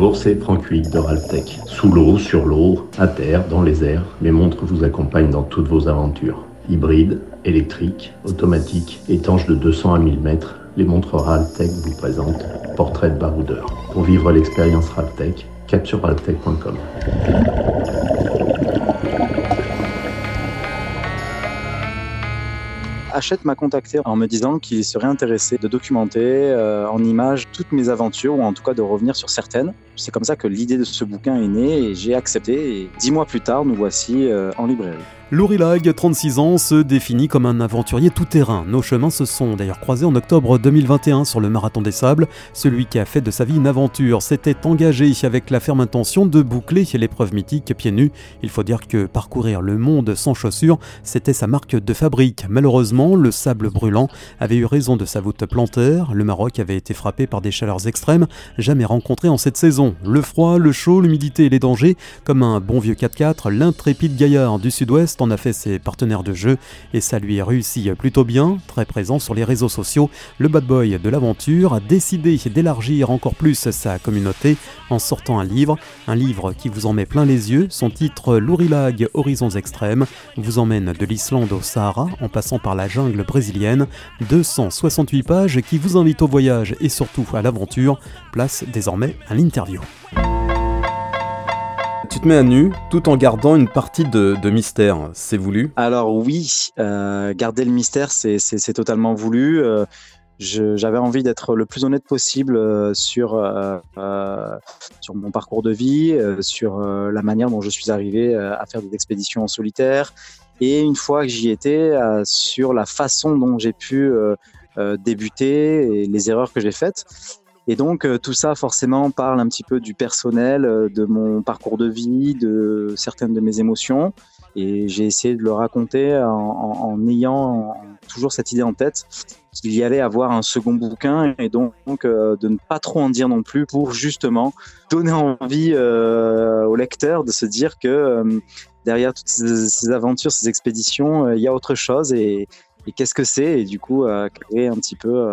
Bonjour, c'est Franck Huyghe de Raltech. Sous l'eau, sur l'eau, à terre, dans les airs, mes montres vous accompagnent dans toutes vos aventures. Hybrides, électriques, automatiques, étanches de 200 à 1000 mètres, les montres Raltech vous présentent Portrait de baroudeur. Pour vivre l'expérience Raltech, cap sur raltech.com. Hachette m'a contacté en me disant qu'il serait intéressé de documenter euh, en images toutes mes aventures, ou en tout cas de revenir sur certaines. C'est comme ça que l'idée de ce bouquin est née et j'ai accepté. Et dix mois plus tard, nous voici euh, en librairie. Lag, 36 ans, se définit comme un aventurier tout-terrain. Nos chemins se sont d'ailleurs croisés en octobre 2021 sur le Marathon des Sables. Celui qui a fait de sa vie une aventure s'était engagé avec la ferme intention de boucler l'épreuve mythique pieds nus. Il faut dire que parcourir le monde sans chaussures, c'était sa marque de fabrique. Malheureusement, le sable brûlant avait eu raison de sa voûte plantaire. Le Maroc avait été frappé par des chaleurs extrêmes, jamais rencontrées en cette saison. Le froid, le chaud, l'humidité et les dangers, comme un bon vieux 4x4, l'intrépide gaillard du sud-ouest en a fait ses partenaires de jeu et ça lui a réussi plutôt bien. Très présent sur les réseaux sociaux, le bad boy de l'aventure a décidé d'élargir encore plus sa communauté en sortant un livre, un livre qui vous en met plein les yeux. Son titre Lourilag Horizons Extrêmes vous emmène de l'Islande au Sahara en passant par la jungle brésilienne. 268 pages qui vous invitent au voyage et surtout à l'aventure. Place désormais à l'interview tu te mets à nu tout en gardant une partie de, mystère. C'est voulu? Alors oui, euh, garder le mystère, c'est totalement voulu. Euh, j'avais envie d'être le plus honnête possible euh, sur, sur mon parcours de vie, sur la manière dont je suis arrivé à faire des expéditions en solitaire. Et une fois que j'y étais, sur la façon dont j'ai pu débuter et les erreurs que j'ai faites. Et donc euh, tout ça forcément parle un petit peu du personnel, euh, de mon parcours de vie, de certaines de mes émotions. Et j'ai essayé de le raconter en, ayant toujours cette idée en tête qu'il y allait avoir un second bouquin et donc, euh, de ne pas trop en dire non plus pour justement donner envie au lecteur de se dire que derrière toutes ces, aventures, ces expéditions, il y a autre chose et, et qu'est-ce que c'est et du coup créer un petit peu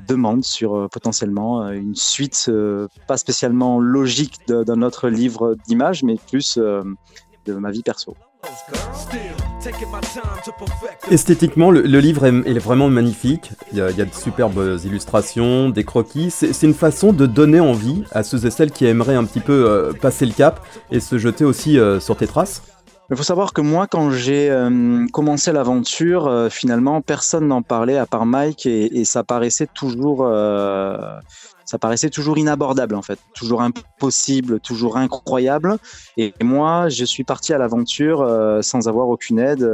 demande sur euh, potentiellement euh, une suite euh, pas spécialement logique d'un autre livre d'images, mais plus de ma vie perso. Esthétiquement, le, livre est, vraiment magnifique. Il y, a, de superbes illustrations, des croquis. C'est une façon de donner envie à ceux et celles qui aimeraient un petit peu passer le cap et se jeter aussi sur tes traces. Il faut savoir que moi, quand j'ai euh, commencé l'aventure, euh, finalement, personne n'en parlait à part Mike et, ça paraissait toujours, euh, ça paraissait toujours inabordable en fait, toujours impossible, toujours incroyable. Et, moi, je suis parti à l'aventure sans avoir aucune aide,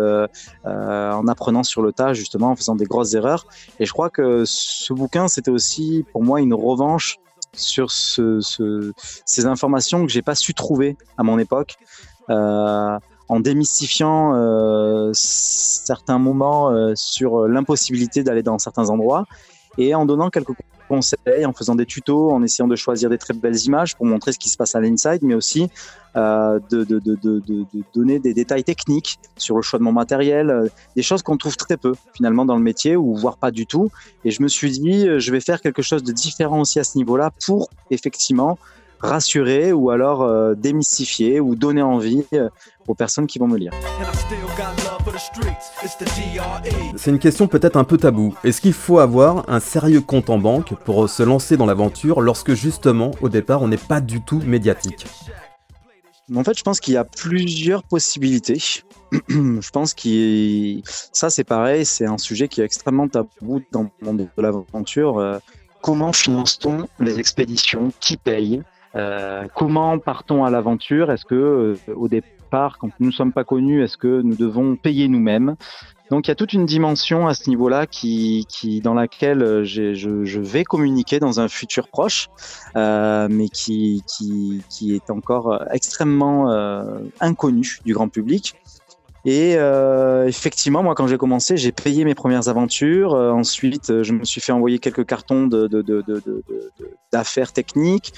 en apprenant sur le tas justement, en faisant des grosses erreurs. Et je crois que ce bouquin, c'était aussi pour moi une revanche sur ce, ce, ces informations que j'ai pas su trouver à mon époque. En démystifiant euh, certains moments euh, sur l'impossibilité d'aller dans certains endroits et en donnant quelques conseils, en faisant des tutos, en essayant de choisir des très belles images pour montrer ce qui se passe à l'inside, mais aussi euh, de, de, donner des détails techniques sur le choix de mon matériel, des choses qu'on trouve très peu finalement dans le métier ou voire pas du tout. Et je me suis dit, je vais faire quelque chose de différent aussi à ce niveau-là pour effectivement rassurer ou alors euh, démystifier ou donner envie euh, aux personnes qui vont me lire. C'est une question peut-être un peu tabou. Est-ce qu'il faut avoir un sérieux compte en banque pour se lancer dans l'aventure lorsque justement au départ on n'est pas du tout médiatique? En fait, je pense qu'il y a plusieurs possibilités. je pense que ça, c'est pareil, c'est un sujet qui est extrêmement tabou dans le monde de l'aventure. Euh, comment finance-t-on les expéditions? Qui paye? Euh, comment partons à l'aventure? Est-ce que euh, au départ, quand nous ne sommes pas connus, est-ce que nous devons payer nous-mêmes? Donc il y a toute une dimension à ce niveau-là qui, qui, dans laquelle euh, je, vais communiquer dans un futur proche, mais qui, qui, est encore extrêmement inconnu du grand public. Et effectivement, moi, quand j'ai commencé, j'ai payé mes premières aventures. ensuite, je me suis fait envoyer quelques cartons d'affaires techniques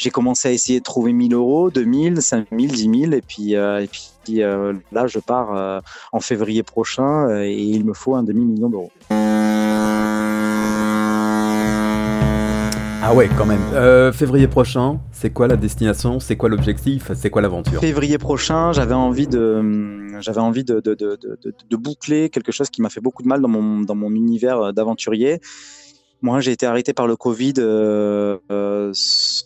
j'ai commencé à essayer de trouver 1000 euros, 2000, 5000, 10 000, et puis, euh, et puis euh, là, je pars euh, en février prochain et il me faut un demi-million d'euros. Ah ouais, quand même. Euh, février prochain, c'est quoi la destination? C'est quoi l'objectif? C'est quoi l'aventure? Février prochain, j'avais envie de, j'avais envie de, de, de, de, boucler quelque chose qui m'a fait beaucoup de mal dans mon, dans mon univers d'aventurier. Moi, j'ai été arrêté par le Covid euh, euh,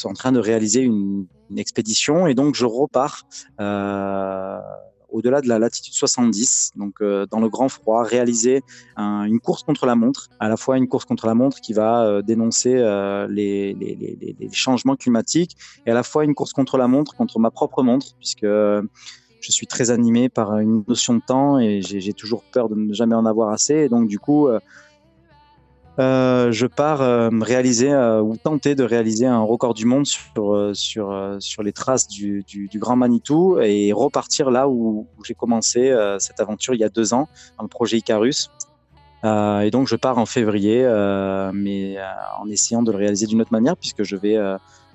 en train de réaliser une, une, expédition et donc je repars. Euh, au-delà de la latitude 70, donc euh, dans le grand froid, réaliser une course contre la montre, à la fois une course contre la montre qui va euh, dénoncer euh, les, les, les, les, changements climatiques, et à la fois une course contre la montre, contre ma propre montre, puisque je suis très animé par une notion de temps et j'ai toujours peur de ne jamais en avoir assez. Et donc du coup, euh, je pars euh, réaliser euh, ou tenter de réaliser un record du monde sur sur sur les traces du, du, Grand Manitou et repartir là où, j'ai commencé cette aventure il y a deux ans, un projet Icarus. et donc je pars en février, mais en essayant de le réaliser d'une autre manière puisque je vais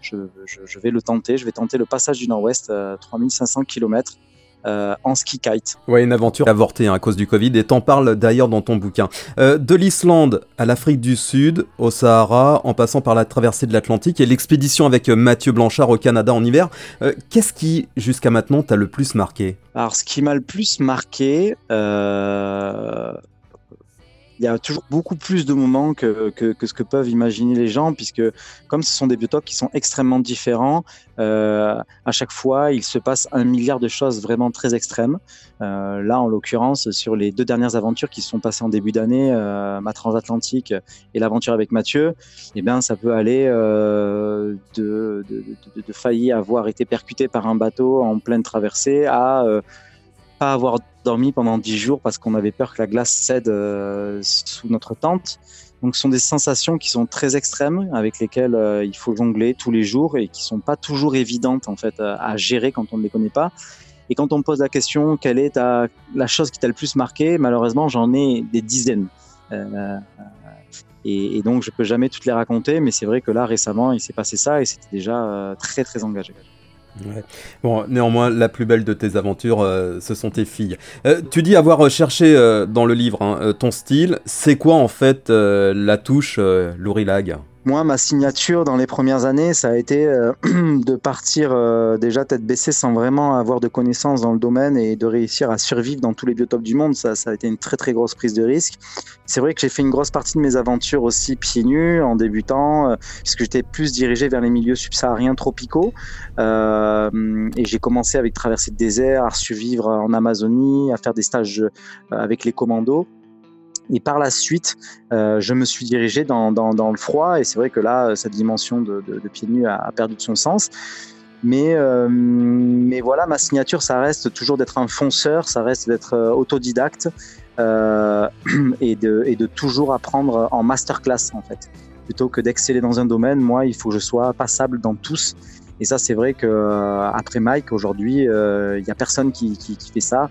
je, je, vais le tenter. Je vais tenter le passage du Nord-Ouest, 3500 km euh, en ski kite. Ouais, une aventure avortée hein, à cause du Covid, et t'en parles d'ailleurs dans ton bouquin. Euh, de l'Islande à l'Afrique du Sud, au Sahara, en passant par la traversée de l'Atlantique et l'expédition avec euh, Mathieu Blanchard au Canada en hiver, qu'est-ce qui, jusqu'à maintenant, t'a le plus marqué? Alors, ce qui m'a le plus marqué, il y a toujours beaucoup plus de moments que, que, ce que peuvent imaginer les gens, puisque comme ce sont des biotopes qui sont extrêmement différents, euh, à chaque fois, il se passe un milliard de choses vraiment très extrêmes. Euh, là, en l'occurrence, sur les deux dernières aventures qui se sont passées en début d'année, euh, ma transatlantique et l'aventure avec Mathieu, eh bien, ça peut aller de, de, de, de, faillir avoir été percuté par un bateau en pleine traversée à pas avoir dormi pendant dix jours parce qu'on avait peur que la glace cède euh, sous notre tente. Donc ce sont des sensations qui sont très extrêmes avec lesquelles euh, il faut jongler tous les jours et qui sont pas toujours évidentes en fait à, gérer quand on ne les connaît pas. Et quand on me pose la question quelle est la chose qui t'a le plus marqué, malheureusement j'en ai des dizaines. Euh, et, donc je peux jamais toutes les raconter, mais c'est vrai que là récemment il s'est passé ça et c'était déjà très très engagé. Ouais. Bon, néanmoins, la plus belle de tes aventures, euh, ce sont tes filles. Euh, tu dis avoir cherché euh, dans le livre hein, ton style. C'est quoi en fait la touche Lourilag moi, ma signature dans les premières années, ça a été euh, de partir euh, déjà tête baissée sans vraiment avoir de connaissances dans le domaine et de réussir à survivre dans tous les biotopes du monde. Ça, ça a été une très très grosse prise de risque. C'est vrai que j'ai fait une grosse partie de mes aventures aussi pieds nus en débutant, euh, puisque j'étais plus dirigé vers les milieux subsahariens tropicaux. Euh, et j'ai commencé avec traverser de désert, à survivre en Amazonie, à faire des stages avec les commandos. Et par la suite, euh, je me suis dirigé dans, le froid. Et c'est vrai que là, cette dimension de, de, de pieds nus a, perdu de son sens. Mais, euh, mais voilà, ma signature, ça reste toujours d'être un fonceur, ça reste d'être euh, autodidacte et, de, toujours apprendre en masterclass, en fait. Plutôt que d'exceller dans un domaine, moi, il faut que je sois passable dans tous. Et ça, c'est vrai que euh, après Mike, aujourd'hui, il n'y a personne qui fait ça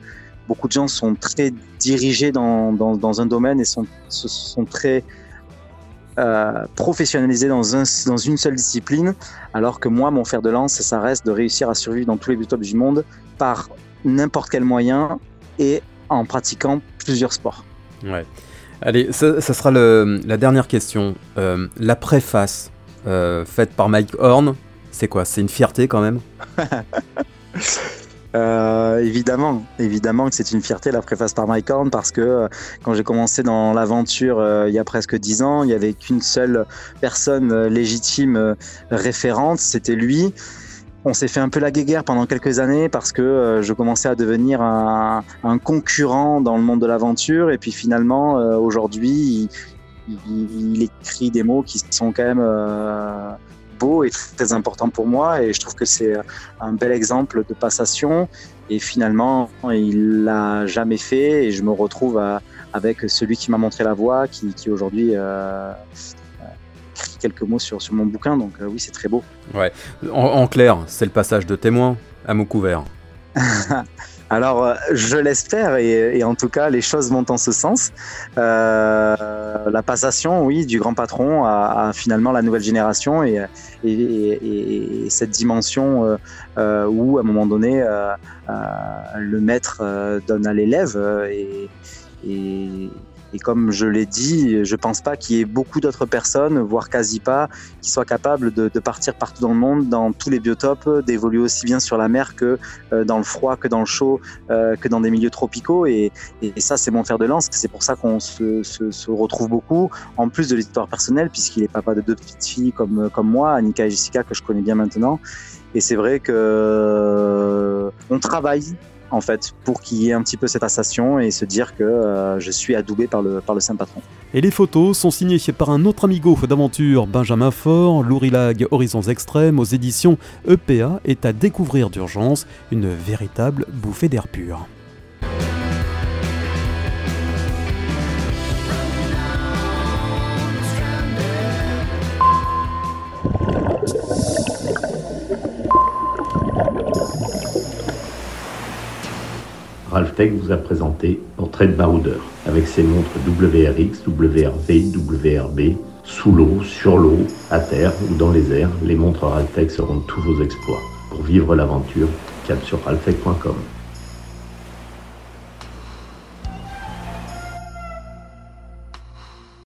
beaucoup de gens sont très dirigés dans, dans, dans un domaine et sont, sont très euh, professionnalisés dans, un, dans une seule discipline, alors que moi, mon fer de lance, ça reste de réussir à survivre dans tous les biotops du monde par n'importe quel moyen et en pratiquant plusieurs sports. Ouais. Allez, ça, ça sera le, la dernière question. Euh, la préface euh, faite par Mike Horn, c'est quoi? C'est une fierté quand même? Euh, évidemment, évidemment que c'est une fierté la préface par Mike Horn parce que euh, quand j'ai commencé dans l'aventure euh, il y a presque dix ans, il y avait qu'une seule personne euh, légitime référente, c'était lui. On s'est fait un peu la guéguerre pendant quelques années parce que je commençais à devenir un, concurrent dans le monde de l'aventure et puis finalement aujourd'hui il, il, il, écrit des mots qui sont quand même beau et très important pour moi et je trouve que c'est un bel exemple de passation. Et finalement il l'a jamais fait et je me retrouve à, avec celui qui m'a montré la voie qui, qui aujourd'hui euh, écrit quelques mots sur, sur mon bouquin. Donc euh, oui c'est très beau. Ouais. En, en clair c'est le passage de témoin à mot couvert Alors, euh, je l'espère et, et, en tout cas, les choses vont en ce sens. Euh, la passation, oui, du grand patron à, à finalement la nouvelle génération et, et, et cette dimension euh, euh, où, à un moment donné, euh, le maître donne à l'élève et, Et comme je l'ai dit, je pense pas qu'il y ait beaucoup d'autres personnes, voire quasi pas, qui soient capables de, de, partir partout dans le monde, dans tous les biotopes, d'évoluer aussi bien sur la mer que euh, dans le froid, que dans le chaud, euh, que dans des milieux tropicaux. Et, et, ça, c'est mon fer de lance. C'est pour ça qu'on se, se, se, retrouve beaucoup, en plus de l'histoire personnelle, puisqu'il est papa de deux petites filles comme, comme moi, Annika et Jessica, que je connais bien maintenant. Et c'est vrai que euh, travaille en fait, pour qu'il y ait un petit peu cette association et se dire que euh, je suis adoubé par le, Saint Patron. Et les photos sont signées par un autre amigo d'aventure, Benjamin Faure, Lourilag Horizons Extrêmes aux éditions EPA est à découvrir d'urgence, une véritable bouffée d'air pur. Ralphtech vous a présenté Portrait de baroudeur avec ses montres WRX, WRV, WRB, sous l'eau, sur l'eau, à terre ou dans les airs. Les montres Ralphtech seront tous vos exploits. Pour vivre l'aventure, cap sur ralphtech.com.